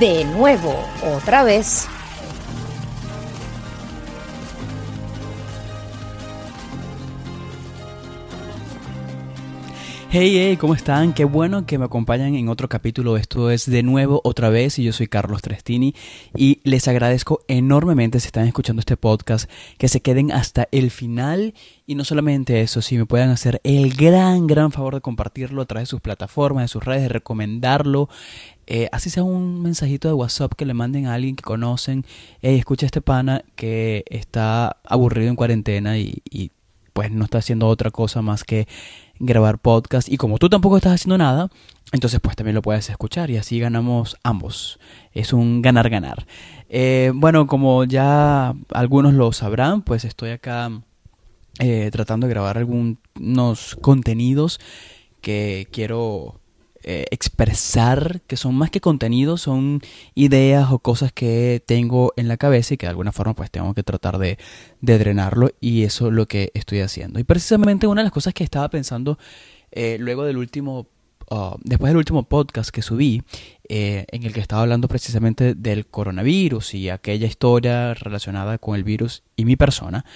de nuevo, otra vez. Hey, hey, ¿cómo están? Qué bueno que me acompañan en otro capítulo. Esto es de nuevo otra vez y yo soy Carlos Trestini y les agradezco enormemente si están escuchando este podcast que se queden hasta el final y no solamente eso, si me puedan hacer el gran, gran favor de compartirlo a través de sus plataformas, de sus redes, de recomendarlo. Eh, así sea un mensajito de WhatsApp que le manden a alguien que conocen. Hey, escucha este pana que está aburrido en cuarentena y, y pues no está haciendo otra cosa más que grabar podcast y como tú tampoco estás haciendo nada, entonces pues también lo puedes escuchar y así ganamos ambos. Es un ganar-ganar. Eh, bueno, como ya algunos lo sabrán, pues estoy acá eh, tratando de grabar algunos contenidos que quiero eh, expresar, que son más que contenidos, son ideas o cosas que tengo en la cabeza y que de alguna forma pues tengo que tratar de, drenarlo y eso es lo que estoy haciendo. Y precisamente una de las cosas que estaba pensando eh, luego del último, uh, después del último podcast que subí, eh, en el que estaba hablando precisamente del coronavirus y aquella historia relacionada con el virus y mi persona,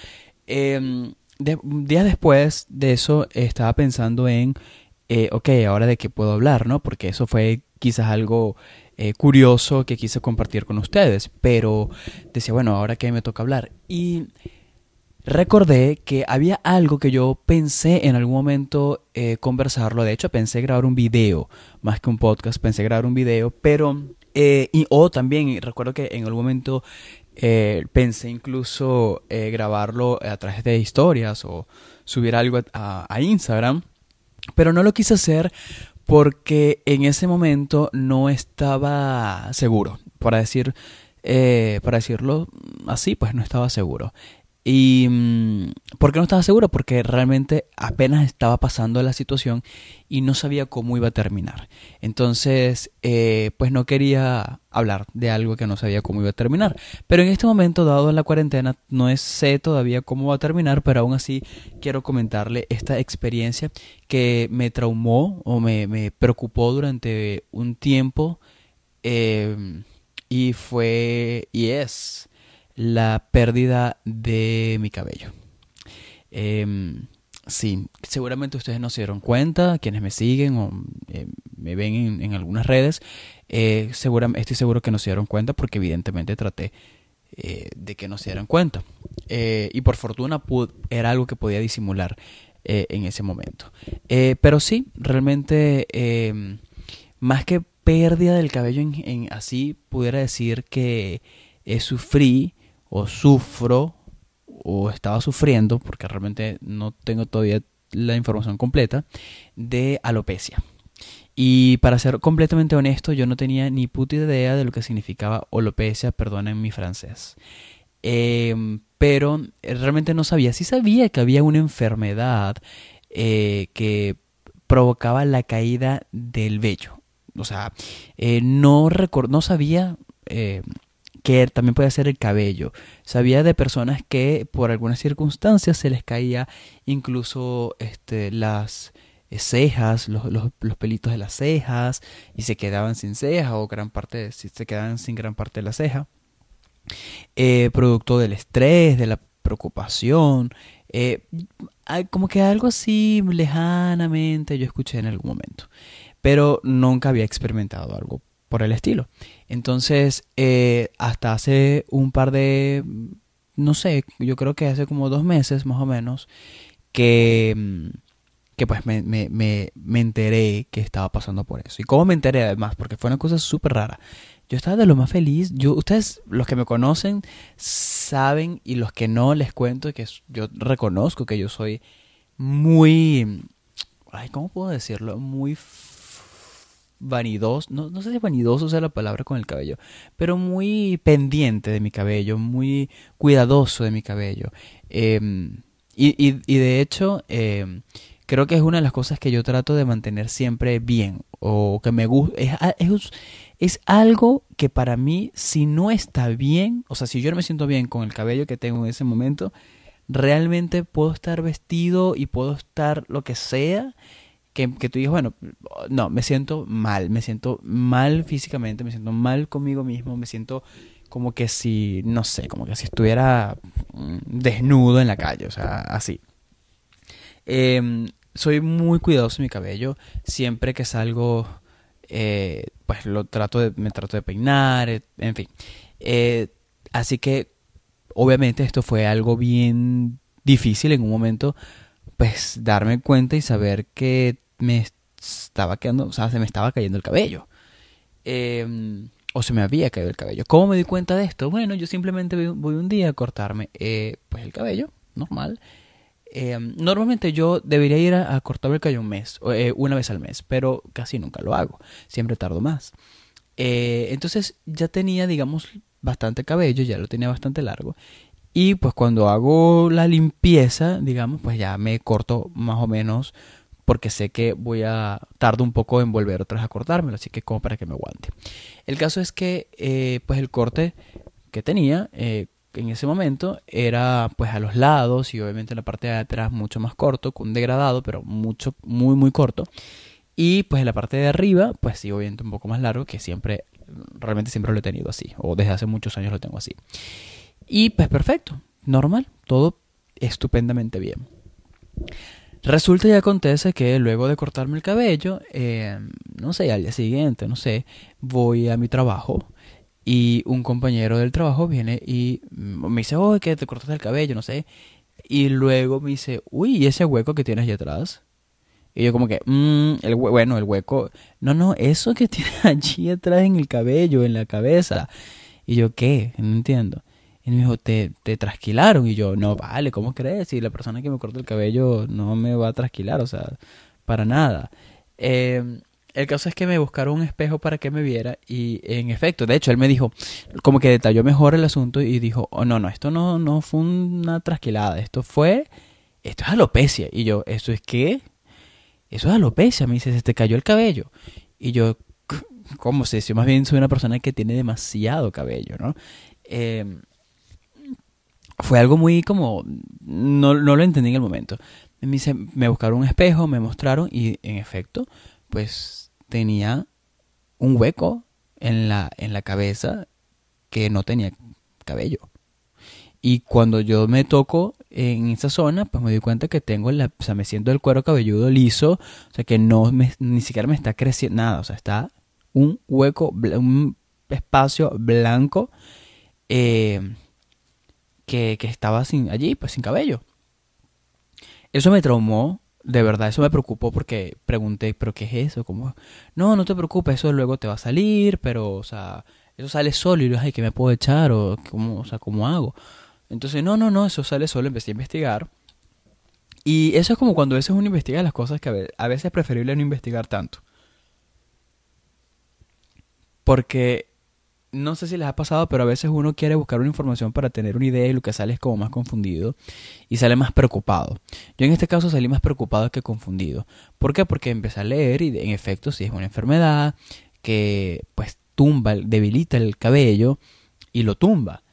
em, días después de eso estaba pensando en eh, ok, ahora de qué puedo hablar, ¿no? Porque eso fue quizás algo eh, curioso que quise compartir con ustedes, pero decía, bueno, ahora que me toca hablar. Y recordé que había algo que yo pensé en algún momento eh, conversarlo, de hecho pensé grabar un video, más que un podcast, pensé grabar un video, pero... y, o también recuerdo que en algún momento pensé incluso grabarlo a través de historias o subir algo a Instagram pero no lo quise hacer porque en ese momento no estaba seguro. Para decir, eh, para decirlo así, pues no estaba seguro. ¿Y mm, por qué no estaba seguro? Porque realmente apenas estaba pasando la situación y no sabía cómo iba a terminar. Entonces, eh, pues no quería hablar de algo que no sabía cómo iba a terminar. Pero en este momento, dado la cuarentena, no sé todavía cómo va a terminar, pero aún así quiero comentarle esta experiencia que me traumó o me, preocupó durante un tiempo. Eh, y fue, y es la pérdida de mi cabello. Em, sí, seguramente ustedes no se dieron cuenta, quienes me siguen o eh, me ven en, algunas redes, eh, estoy seguro que no se dieron cuenta porque evidentemente traté eh, de que no se dieran cuenta. y por fortuna era algo que podía disimular en ese momento. pero sí, realmente, em, más que pérdida del cabello así, pudiera decir que sufrí o sufro o estaba sufriendo, porque realmente no tengo todavía la información completa, de alopecia. Y para ser completamente honesto, yo no tenía ni puta idea de lo que significaba alopecia, perdonen mi francés. Em, pero realmente no sabía. Sí sabía que había una enfermedad eh, que provocaba la caída del vello. O sea, eh, no, no sabía eh, que también puede ser el cabello. Sabía de personas que por algunas circunstancias se les caía incluso este, las eh, cejas, los, los, pelitos de las cejas y se quedaban sin ceja o gran parte, se quedaban sin gran parte de la ceja. Eh, producto del estrés, de la preocupación, eh, como que algo así lejanamente yo escuché en algún momento, pero nunca había experimentado algo por el estilo. Entonces, eh, hasta hace un par de, no sé, yo creo que hace como dos meses más o menos, que, mm, que pues me, me, me, enteré que estaba pasando por eso. ¿Y cómo me enteré además? Porque fue una cosa súper rara. Yo estaba de lo más feliz. Yo, ustedes, los que me conocen, saben y los que no les cuento que yo reconozco que yo soy muy... Ay, ¿cómo puedo decirlo? Muy vanidoso, no, no sé si vanidoso sea la palabra con el cabello, pero muy pendiente de mi cabello, muy cuidadoso de mi cabello. Em, y, y, de hecho, em, creo que es una de las cosas que yo trato de mantener siempre bien, o que me gusta, es, es, algo que para mí, si no está bien, o sea, si yo no me siento bien con el cabello que tengo en ese momento, realmente puedo estar vestido y puedo estar lo que sea que, que tú digas, bueno, no, me siento mal, me siento mal físicamente, me siento mal conmigo mismo, me siento como que si, no sé, como que si estuviera mm, desnudo en la calle, o sea, así. Em, soy muy cuidadoso de mi cabello, siempre que salgo, eh, pues lo trato de, me trato de peinar, en fin. Eh, así que, obviamente esto fue algo bien difícil en un momento, pues darme cuenta y saber que me estaba quedando, o sea, se me estaba cayendo el cabello. Em, o se me había caído el cabello. ¿Cómo me di cuenta de esto? Bueno, yo simplemente voy un día a cortarme eh, pues el cabello, normal. Em, normalmente yo debería ir a, cortarme el cabello un mes, eh, una vez al mes, pero casi nunca lo hago. Siempre tardo más. Eh, entonces ya tenía, digamos, bastante cabello, ya lo tenía bastante largo. Y pues cuando hago la limpieza, digamos, pues ya me corto más o menos porque sé que voy a tardo un poco en volver otra vez a cortármelo, así que como para que me aguante. El caso es que eh, pues el corte que tenía eh, en ese momento era pues a los lados y obviamente en la parte de atrás mucho más corto, con un degradado, pero mucho, muy muy corto. Y pues en la parte de arriba, pues sí, obviamente un poco más largo, que siempre, realmente siempre lo he tenido así, o desde hace muchos años lo tengo así. Y pues perfecto, normal, todo estupendamente bien. Resulta y acontece que luego de cortarme el cabello, eh, no sé, al día siguiente, no sé, voy a mi trabajo y un compañero del trabajo viene y me dice, oh, que te cortaste el cabello, no sé. Y luego me dice, uy, ¿y ese hueco que tienes allá atrás? Y yo como que, mmm, el bueno, el hueco, no, no, eso que tienes allí atrás en el cabello, en la cabeza. Y yo, ¿qué? No entiendo. Y me dijo, ¿te, te trasquilaron? Y yo, no, vale, ¿cómo crees? Si la persona que me corta el cabello no me va a trasquilar, o sea, para nada. Eh, el caso es que me buscaron un espejo para que me viera y en efecto, de hecho, él me dijo, como que detalló mejor el asunto y dijo, oh, no, no, esto no, no fue una trasquilada, esto fue, esto es alopecia. Y yo, ¿eso es qué? Eso es alopecia, me dice, se te cayó el cabello. Y yo, ¿cómo sé? Si más bien soy una persona que tiene demasiado cabello, ¿no? Eh, fue algo muy como, no, no lo entendí en el momento. Me, me buscaron un espejo, me mostraron y en efecto, pues tenía un hueco en la, en la cabeza que no tenía cabello. Y cuando yo me toco en esa zona, pues me doy cuenta que tengo, la, o sea, me siento el cuero cabelludo liso, o sea, que no ni siquiera me está creciendo nada, o sea, está un hueco, un espacio blanco eh, que, estaba sin, allí, pues sin cabello. Eso me traumó, de verdad, eso me preocupó porque pregunté, ¿pero qué es eso? como No, no te preocupes, eso luego te va a salir, pero, o sea, eso sale solo y yo, ay, ¿qué me puedo echar? O, ¿cómo, o sea, ¿cómo hago? Entonces, no, no, no, eso sale solo, empecé a investigar. Y eso es como cuando a veces uno investiga las cosas que a veces es preferible no investigar tanto. Porque no sé si les ha pasado, pero a veces uno quiere buscar una información para tener una idea y lo que sale es como más confundido y sale más preocupado. Yo en este caso salí más preocupado que confundido. ¿Por qué? Porque empecé a leer y en efecto si es una enfermedad que pues tumba, debilita el cabello y lo tumba.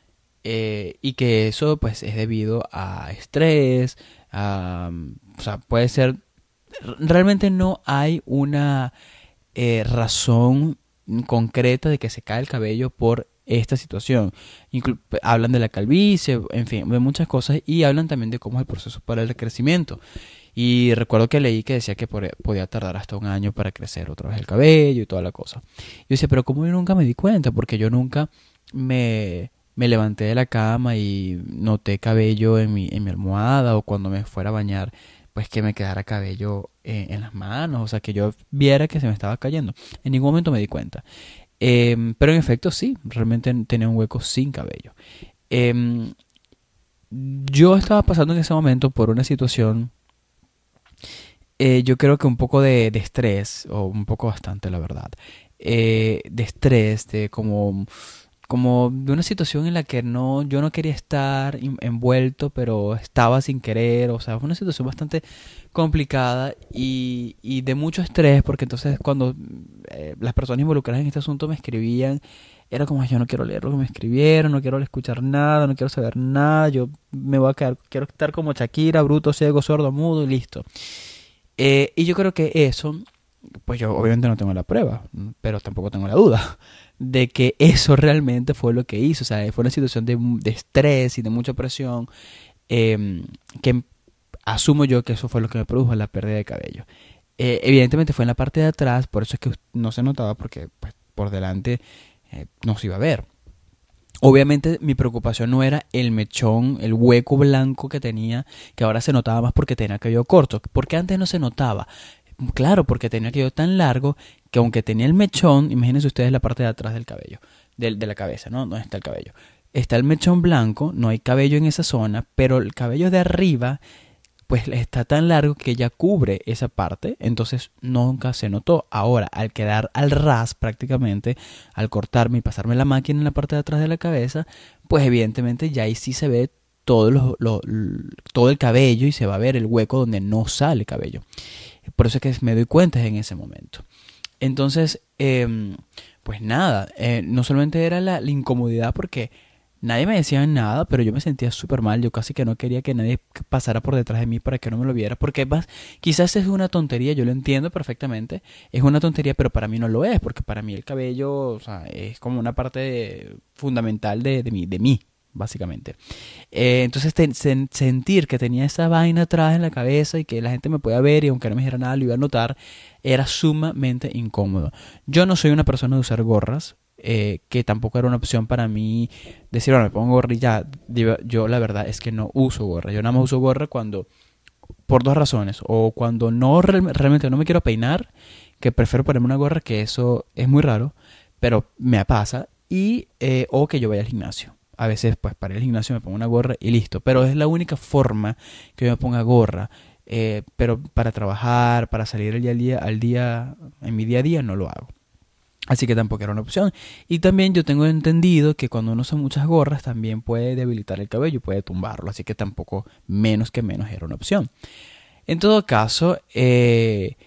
Eh, y que eso pues es debido a estrés, o sea, puede ser, realmente no hay una eh, razón concreta de que se cae el cabello por esta situación. hablan de la calvicie, en fin, de muchas cosas y hablan también de cómo es el proceso para el crecimiento. Y recuerdo que leí que decía que podía tardar hasta un año para crecer otra vez el cabello y toda la cosa. Yo decía, pero como yo nunca me di cuenta, porque yo nunca me, me levanté de la cama y noté cabello en mi, en mi almohada o cuando me fuera a bañar pues que me quedara cabello eh, en las manos, o sea, que yo viera que se me estaba cayendo. En ningún momento me di cuenta. Em, pero en efecto sí, realmente tenía un hueco sin cabello. Em, yo estaba pasando en ese momento por una situación, eh, yo creo que un poco de, de, estrés, o un poco bastante, la verdad, eh, de estrés, de como como de una situación en la que no yo no quería estar envuelto pero estaba sin querer o sea fue una situación bastante complicada y, y de mucho estrés porque entonces cuando eh, las personas involucradas en este asunto me escribían era como yo no quiero leer lo que me escribieron no quiero escuchar nada no quiero saber nada yo me voy a quedar quiero estar como Shakira bruto ciego sordo mudo y listo Eh, y yo creo que eso, pues yo obviamente no tengo la prueba, pero tampoco tengo la duda de que eso realmente fue lo que hizo. O sea, fue una situación de, de estrés y de mucha presión eh, que asumo yo que eso fue lo que me produjo la pérdida de cabello. Eh, evidentemente fue en la parte de atrás, por eso es que no se notaba porque pues, por delante eh, no se iba a ver. Obviamente mi preocupación no era el mechón, el hueco blanco que tenía, que ahora se notaba más porque tenía cabello corto, porque antes no se notaba. Claro, porque tenía cabello tan largo que aunque tenía el mechón, imagínense ustedes la parte de atrás del cabello, de, de la cabeza, ¿no? No está el cabello. Está el mechón blanco, no hay cabello en esa zona, pero el cabello de arriba pues está tan largo que ya cubre esa parte, entonces nunca se notó. Ahora, al quedar al ras prácticamente, al cortarme y pasarme la máquina en la parte de atrás de la cabeza, pues evidentemente ya ahí sí se ve todo, lo, todo el cabello y se va a ver el hueco donde no sale cabello. Por eso es que me doy cuenta en ese momento. Entonces, eh, pues nada, eh, no solamente era la, la incomodidad porque Nadie me decía nada, pero yo me sentía súper mal. Yo casi que no quería que nadie pasara por detrás de mí para que no me lo viera. Porque más, quizás es una tontería, yo lo entiendo perfectamente. Es una tontería, pero para mí no lo es. Porque para mí el cabello es como una parte fundamental de, de, mí, de mí, básicamente. Eh, entonces sentir que tenía esa vaina atrás en la cabeza y que la gente me podía ver y aunque no me dijera nada lo iba a notar, era sumamente incómodo. Yo no soy una persona de usar gorras. Eh, que tampoco era una opción para mí decir, bueno, me pongo gorra y ya. Yo la verdad es que no uso gorra. Yo nada más uso gorra cuando, por dos razones, o cuando no realmente no me quiero peinar, que prefiero ponerme una gorra, que eso es muy raro, pero me pasa, y eh, o que yo vaya al gimnasio. A veces, pues para el gimnasio me pongo una gorra y listo, pero es la única forma que yo me ponga gorra. Eh, pero para trabajar, para salir el día al día, al día, en mi día a día, no lo hago. Así que tampoco era una opción. Y también yo tengo entendido que cuando uno usa muchas gorras también puede debilitar el cabello, puede tumbarlo. Así que tampoco menos que menos era una opción. En todo caso, eh,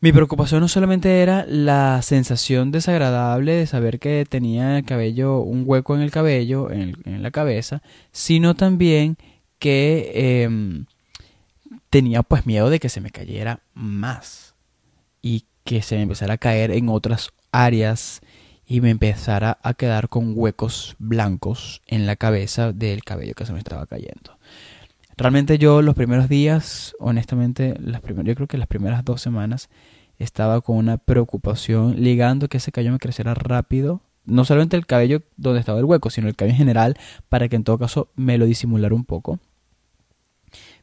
mi preocupación no solamente era la sensación desagradable de saber que tenía el cabello, un hueco en el cabello, en, la cabeza, sino también que em, tenía pues miedo de que se me cayera más y que se me empezara a caer en otras áreas y me empezara a quedar con huecos blancos en la cabeza del cabello que se me estaba cayendo. Realmente yo los primeros días, honestamente, las yo creo que las primeras dos semanas estaba con una preocupación ligando que ese cabello me creciera rápido. No solamente el cabello donde estaba el hueco, sino el cabello en general, para que en todo caso me lo disimulara un poco.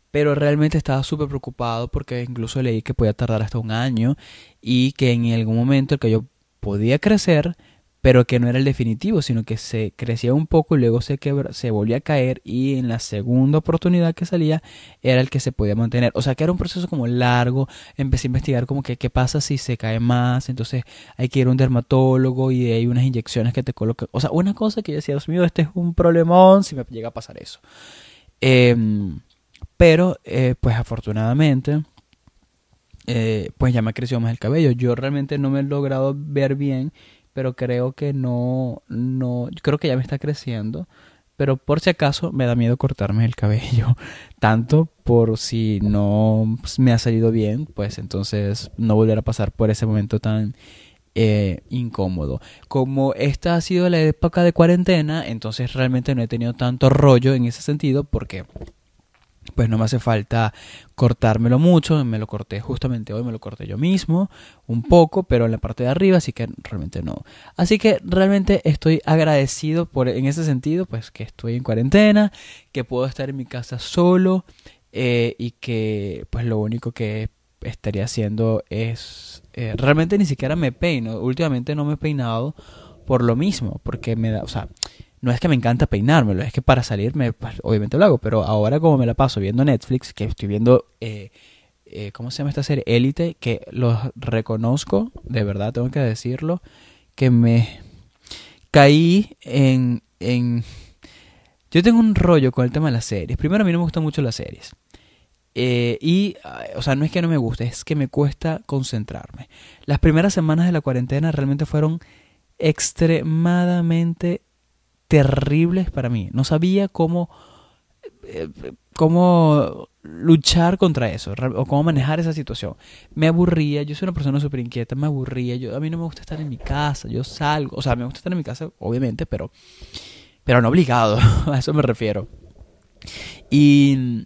Pero realmente estaba súper preocupado porque incluso leí que podía tardar hasta un año y que en algún momento el cabello podía crecer, pero que no era el definitivo, sino que se crecía un poco y luego se, se volvía a caer y en la segunda oportunidad que salía era el que se podía mantener. O sea que era un proceso como largo, empecé a investigar como que qué pasa si se cae más, entonces hay que ir a un dermatólogo y hay unas inyecciones que te colocan. O sea, una cosa que yo decía, Dios mío, este es un problemón si me llega a pasar eso. Em, pero, eh, pues afortunadamente, eh, pues ya me ha crecido más el cabello. Yo realmente no me he logrado ver bien, pero creo que no, no, creo que ya me está creciendo. Pero por si acaso me da miedo cortarme el cabello. Tanto por si no me ha salido bien, pues entonces no volver a pasar por ese momento tan eh, incómodo. Como esta ha sido la época de cuarentena, entonces realmente no he tenido tanto rollo en ese sentido porque pues no me hace falta cortármelo mucho, me lo corté justamente hoy, me lo corté yo mismo, un poco, pero en la parte de arriba, así que realmente no. Así que realmente estoy agradecido por, en ese sentido, pues que estoy en cuarentena, que puedo estar en mi casa solo eh, y que pues lo único que estaría haciendo es, eh, realmente ni siquiera me peino, últimamente no me he peinado por lo mismo, porque me da, no es que me encanta peinármelo, es que para salirme, pues, obviamente lo hago, pero ahora como me la paso viendo Netflix, que estoy viendo, eh, eh, ¿cómo se llama esta serie? Élite, que los reconozco, de verdad tengo que decirlo, que me caí en, en... Yo tengo un rollo con el tema de las series. Primero, a mí no me gustan mucho las series. Eh, y, o sea, no es que no me guste, es que me cuesta concentrarme. Las primeras semanas de la cuarentena realmente fueron extremadamente terribles para mí. No sabía cómo... Eh, cómo luchar contra eso o cómo manejar esa situación. Me aburría, yo soy una persona súper inquieta, me aburría, yo, a mí no me gusta estar en mi casa, yo salgo, o sea, me gusta estar en mi casa, obviamente, pero, pero no obligado, a eso me refiero. Y,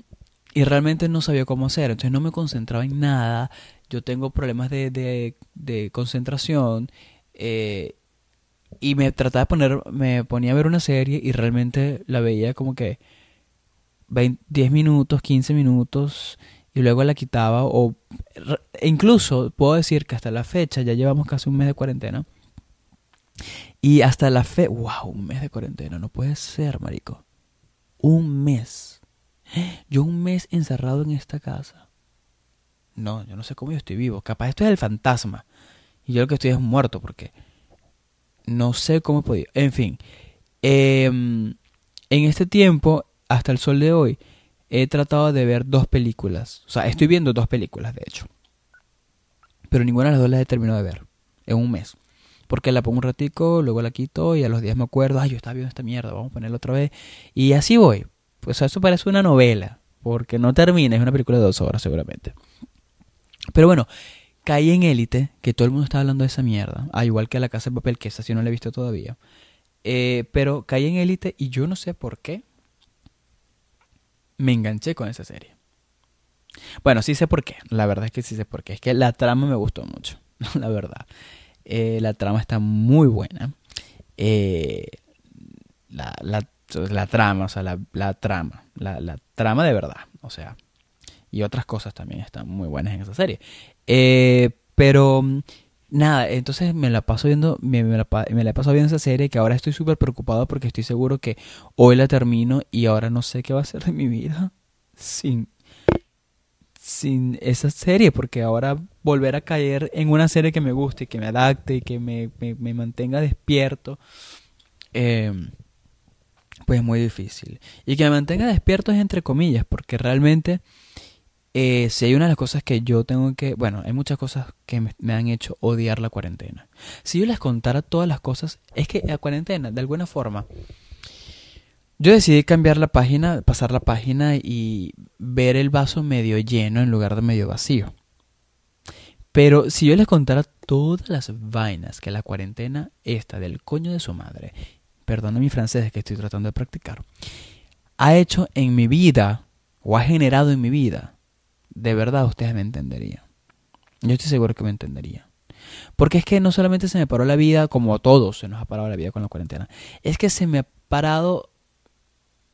y realmente no sabía cómo hacer, entonces no me concentraba en nada, yo tengo problemas de, de, de concentración eh, y me trataba de poner, me ponía a ver una serie y realmente la veía como que 10 minutos, 15 minutos y luego la quitaba o incluso puedo decir que hasta la fecha ya llevamos casi un mes de cuarentena y hasta la fe, wow, un mes de cuarentena, no puede ser, marico. Un mes. Yo un mes encerrado en esta casa. No, yo no sé cómo yo estoy vivo. Capaz esto es el fantasma. Y yo lo que estoy es muerto porque no sé cómo he podido. En fin, em, en este tiempo hasta el sol de hoy he tratado de ver dos películas. O sea, estoy viendo dos películas, de hecho. Pero ninguna de las dos las he terminado de ver en un mes. Porque la pongo un ratico, luego la quito y a los días me acuerdo, ay, yo estaba viendo esta mierda, vamos a ponerla otra vez. Y así voy. Pues eso parece una novela, porque no termina, es una película de dos horas seguramente. Pero bueno, caí en Élite, que todo el mundo está hablando de esa mierda, ah, igual que La Casa de Papel, que esa sí no la he visto todavía. Eh, pero caí en Élite y yo no sé por qué, me enganché con esa serie. Bueno, sí sé por qué. La verdad es que sí sé por qué. Es que la trama me gustó mucho. La verdad. Eh, la trama está muy buena. Eh, la, la, trama, o sea, la, la trama. La, trama de verdad. O sea. Y otras cosas también están muy buenas en esa serie. Eh, pero nada, entonces me la paso viendo, me, la, he pasado viendo esa serie que ahora estoy súper preocupado porque estoy seguro que hoy la termino y ahora no sé qué va a ser de mi vida sin, sin esa serie, porque ahora volver a caer en una serie que me guste, que me adapte y que me, me, mantenga despierto, eh, pues es muy difícil. Y que me mantenga despierto es entre comillas, porque realmente eh, si hay una de las cosas que yo tengo que, bueno, hay muchas cosas que me, han hecho odiar la cuarentena. Si yo les contara todas las cosas, es que la cuarentena, de alguna forma, yo decidí cambiar la página, pasar la página y ver el vaso medio lleno en lugar de medio vacío. Pero si yo les contara todas las vainas que la cuarentena esta del coño de su madre, perdona mi francés que estoy tratando de practicar, ha hecho en mi vida o ha generado en mi vida, de verdad ustedes me entenderían. Yo estoy seguro que me entenderían. Porque es que no solamente se me paró la vida, como a todos se nos ha parado la vida con la cuarentena, es que se me ha parado,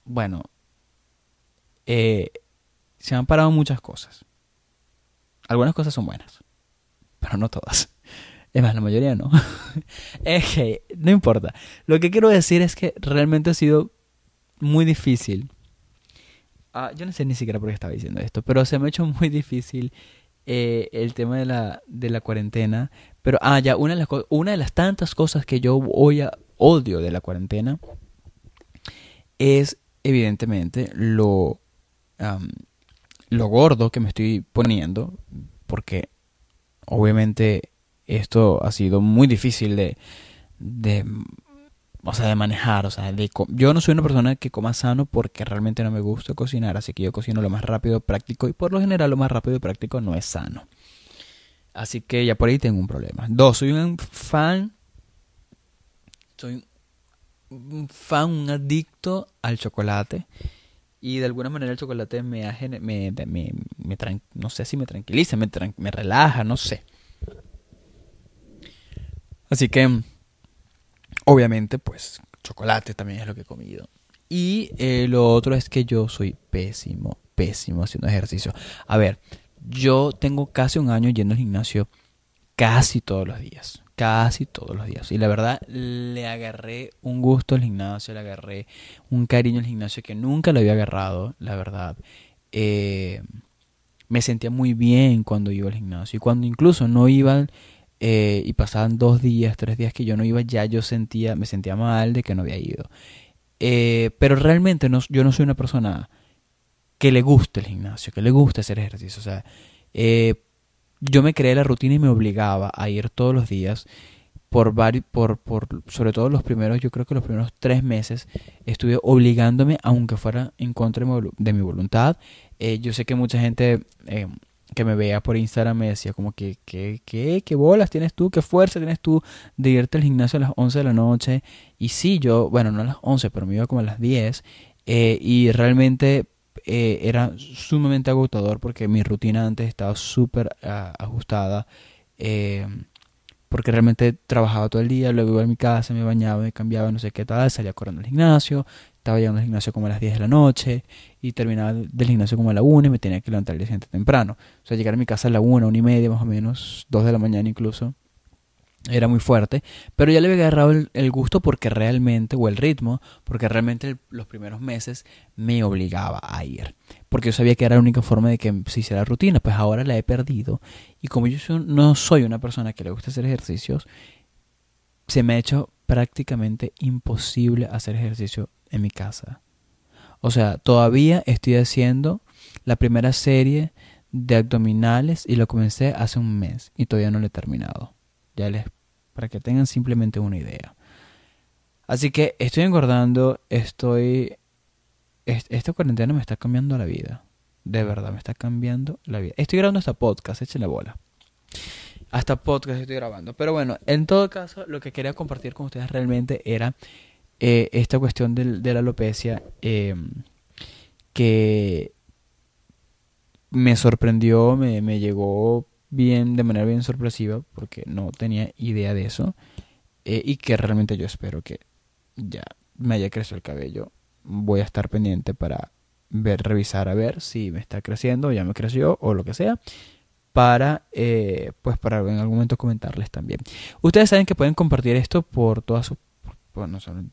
bueno, eh, se me han parado muchas cosas. Algunas cosas son buenas, pero no todas. Es más, la mayoría no. es que, no importa. Lo que quiero decir es que realmente ha sido muy difícil Ah, yo no sé ni siquiera por qué estaba diciendo esto, pero se me ha hecho muy difícil eh, el tema de la, de la cuarentena. Pero, ah, ya, una de, las, una de las tantas cosas que yo odio de la cuarentena es, evidentemente, lo, lo gordo que me estoy poniendo, porque obviamente esto ha sido muy difícil de, de o sea, de manejar, o sea, de yo no soy una persona que coma sano porque realmente no me gusta cocinar, así que yo cocino lo más rápido, práctico y por lo general lo más rápido y práctico no es sano. Así que ya por ahí tengo un problema. Dos, soy un fan, soy un fan, un adicto al chocolate y de alguna manera el chocolate me, me, me, me no sé si me tranquiliza, me, me relaja, no sé. Así que Obviamente, pues chocolate también es lo que he comido. Y eh, lo otro es que yo soy pésimo, pésimo haciendo ejercicio. A ver, yo tengo casi un año yendo al gimnasio casi todos los días. Casi todos los días. Y la verdad, le agarré un gusto al gimnasio, le agarré un cariño al gimnasio que nunca lo había agarrado, la verdad. Eh, me sentía muy bien cuando iba al gimnasio. Y cuando incluso no iba eh, y pasaban dos días, tres días que yo no iba, ya yo sentía, me sentía mal de que no había ido. Eh, pero realmente no, yo no soy una persona que le guste el gimnasio, que le guste hacer ejercicio. O sea, eh, yo me creé la rutina y me obligaba a ir todos los días por, por, por sobre todo los primeros, yo creo que los primeros tres meses, estuve obligándome, aunque fuera en contra de mi voluntad. Yo sé que mucha gente que me veía por Instagram me decía como que, ¿qué, qué, qué bolas tienes tú? ¿Qué fuerza tienes tú de irte al gimnasio a las 11 de la noche? Y sí, yo, bueno, no a las 11, pero me iba como a las 10. Eh, y realmente eh, era sumamente agotador porque mi rutina antes estaba súper ah, ajustada. Eh, porque realmente trabajaba todo el día, luego iba a mi casa, me bañaba, me cambiaba, no sé qué tal, salía corriendo al gimnasio, estaba llegando al gimnasio como a las 10 de la noche y terminaba del gimnasio como a la 1 y me tenía que levantar el día siguiente temprano. O sea, llegar a mi casa a la 1, 1 y media más o menos, 2 de la mañana incluso era muy fuerte, pero ya le había agarrado el, gusto porque realmente, o el ritmo, porque realmente los primeros meses me obligaba a ir, porque yo sabía que era la única forma de que se hiciera rutina, pues ahora la he perdido, y como yo no soy una persona que le gusta hacer ejercicios, se me ha hecho prácticamente imposible hacer ejercicio en mi casa. O sea, todavía estoy haciendo la primera serie de abdominales y lo comencé hace un mes y todavía no lo he terminado. Ya les, para que tengan simplemente una idea. Así que estoy engordando, estoy... Esta cuarentena me está cambiando la vida. De verdad, me está cambiando la vida. Estoy grabando esta podcast, la bola. Hasta podcast estoy grabando. Pero bueno, en todo caso, lo que quería compartir con ustedes realmente era eh, esta cuestión de, la alopecia em, que me sorprendió, me, me llegó bien, de manera bien sorpresiva, porque no tenía idea de eso. Eh, y que realmente yo espero que ya me haya crecido el cabello. Voy a estar pendiente para ver, revisar a ver si me está creciendo, ya me creció o lo que sea. Para, eh, pues para en algún momento comentarles también. Ustedes saben que pueden compartir esto por todas sus, por,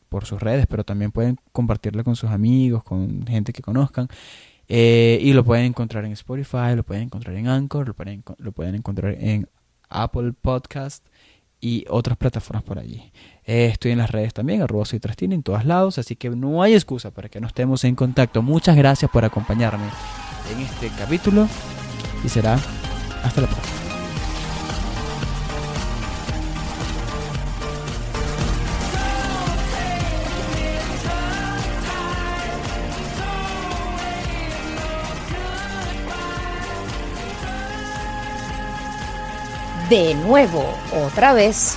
por sus redes, pero también pueden compartirlo con sus amigos, con gente que conozcan. Eh, y lo pueden encontrar en Spotify, lo pueden encontrar en Anchor, lo pueden, lo pueden encontrar en Apple Podcast y otras plataformas por allí. Eh, estoy en las redes también, arroba soy Trastini, en todos lados, así que no hay excusa para que no estemos en contacto. Muchas gracias por acompañarme en este capítulo y será hasta la próxima. de nuevo, otra vez.